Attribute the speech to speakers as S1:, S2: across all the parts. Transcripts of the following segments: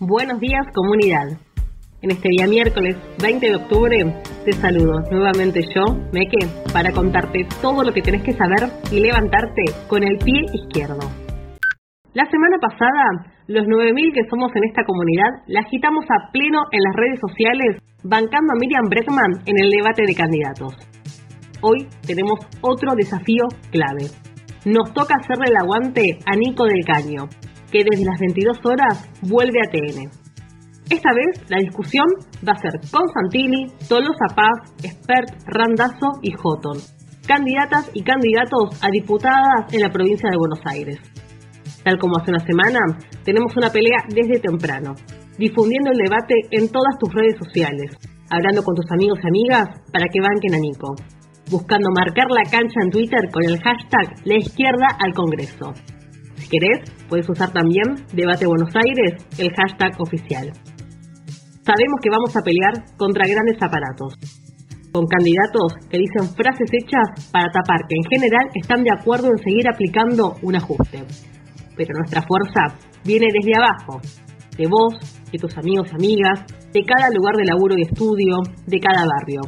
S1: Buenos días comunidad. En este día miércoles 20 de octubre te saludo nuevamente yo, Meke, para contarte todo lo que tenés que saber y levantarte con el pie izquierdo. La semana pasada, los 9.000 que somos en esta comunidad la agitamos a pleno en las redes sociales bancando a Miriam Breckman en el debate de candidatos. Hoy tenemos otro desafío clave. Nos toca hacerle el aguante a Nico del Caño, que desde las 22 horas vuelve a TN. Esta vez la discusión va a ser con Santini, Tolosa Paz, Expert, Randazo y Houghton, candidatas y candidatos a diputadas en la provincia de Buenos Aires. Tal como hace una semana, tenemos una pelea desde temprano, difundiendo el debate en todas tus redes sociales, hablando con tus amigos y amigas para que banquen a Nico, buscando marcar la cancha en Twitter con el hashtag La Izquierda al Congreso. Si querés, puedes usar también Debate Buenos Aires, el hashtag oficial. Sabemos que vamos a pelear contra grandes aparatos, con candidatos que dicen frases hechas para tapar que en general están de acuerdo en seguir aplicando un ajuste. Pero nuestra fuerza viene desde abajo, de vos, de tus amigos y amigas, de cada lugar de laburo y estudio, de cada barrio.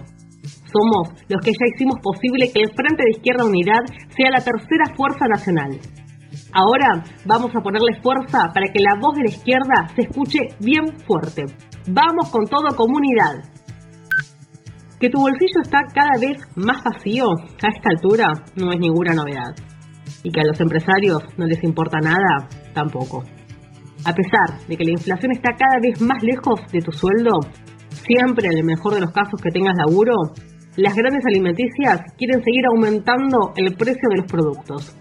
S1: Somos los que ya hicimos posible que el Frente de Izquierda Unidad sea la tercera fuerza nacional. Ahora vamos a ponerle fuerza para que la voz de la izquierda se escuche bien fuerte. Vamos con todo comunidad. Que tu bolsillo está cada vez más vacío a esta altura no es ninguna novedad. Y que a los empresarios no les importa nada, tampoco. A pesar de que la inflación está cada vez más lejos de tu sueldo, siempre en el mejor de los casos que tengas laburo, las grandes alimenticias quieren seguir aumentando el precio de los productos.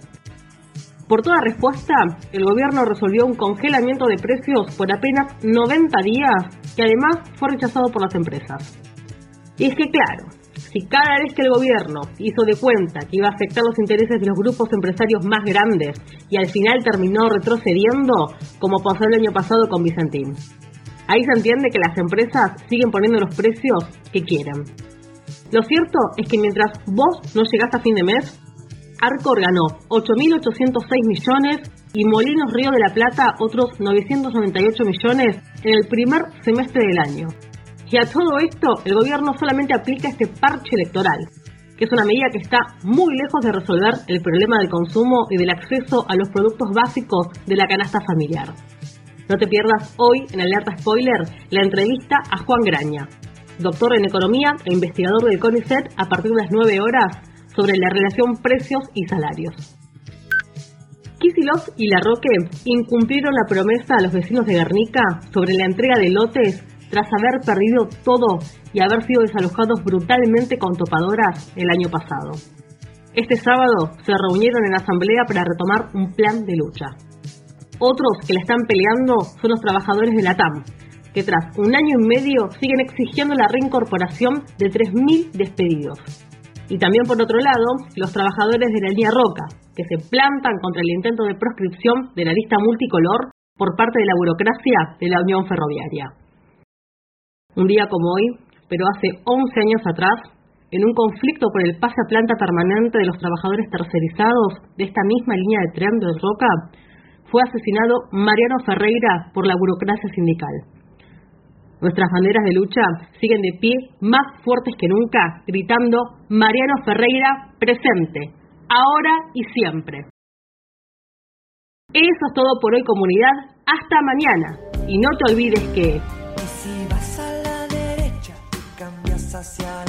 S1: Por toda respuesta, el gobierno resolvió un congelamiento de precios por apenas 90 días, que además fue rechazado por las empresas. Y es que claro, si cada vez que el gobierno hizo de cuenta que iba a afectar los intereses de los grupos empresarios más grandes y al final terminó retrocediendo, como pasó el año pasado con Vicentín. Ahí se entiende que las empresas siguen poniendo los precios que quieren. Lo cierto es que mientras vos no llegás a fin de mes, Arcor ganó 8.806 millones y Molinos Río de la Plata otros 998 millones en el primer semestre del año. Y a todo esto, el gobierno solamente aplica este parche electoral, que es una medida que está muy lejos de resolver el problema del consumo y del acceso a los productos básicos de la canasta familiar. No te pierdas hoy en Alerta Spoiler la entrevista a Juan Graña, doctor en economía e investigador del CONICET a partir de las 9 horas sobre la relación precios y salarios. Kisilov y Larroque incumplieron la promesa a los vecinos de Guernica sobre la entrega de lotes tras haber perdido todo y haber sido desalojados brutalmente con topadoras el año pasado. Este sábado se reunieron en asamblea para retomar un plan de lucha. Otros que la están peleando son los trabajadores de la TAM, que tras un año y medio siguen exigiendo la reincorporación de 3.000 despedidos. Y también por otro lado, los trabajadores de la línea Roca, que se plantan contra el intento de proscripción de la lista multicolor por parte de la burocracia de la Unión Ferroviaria. Un día como hoy, pero hace 11 años atrás, en un conflicto por el pase a planta permanente de los trabajadores tercerizados de esta misma línea de tren de Roca, fue asesinado Mariano Ferreira por la burocracia sindical. Nuestras banderas de lucha siguen de pie más fuertes que nunca, gritando Mariano Ferreira presente, ahora y siempre. Eso es todo por hoy comunidad, hasta mañana. Y no te olvides que...
S2: Y si vas a la derecha, cambias hacia la.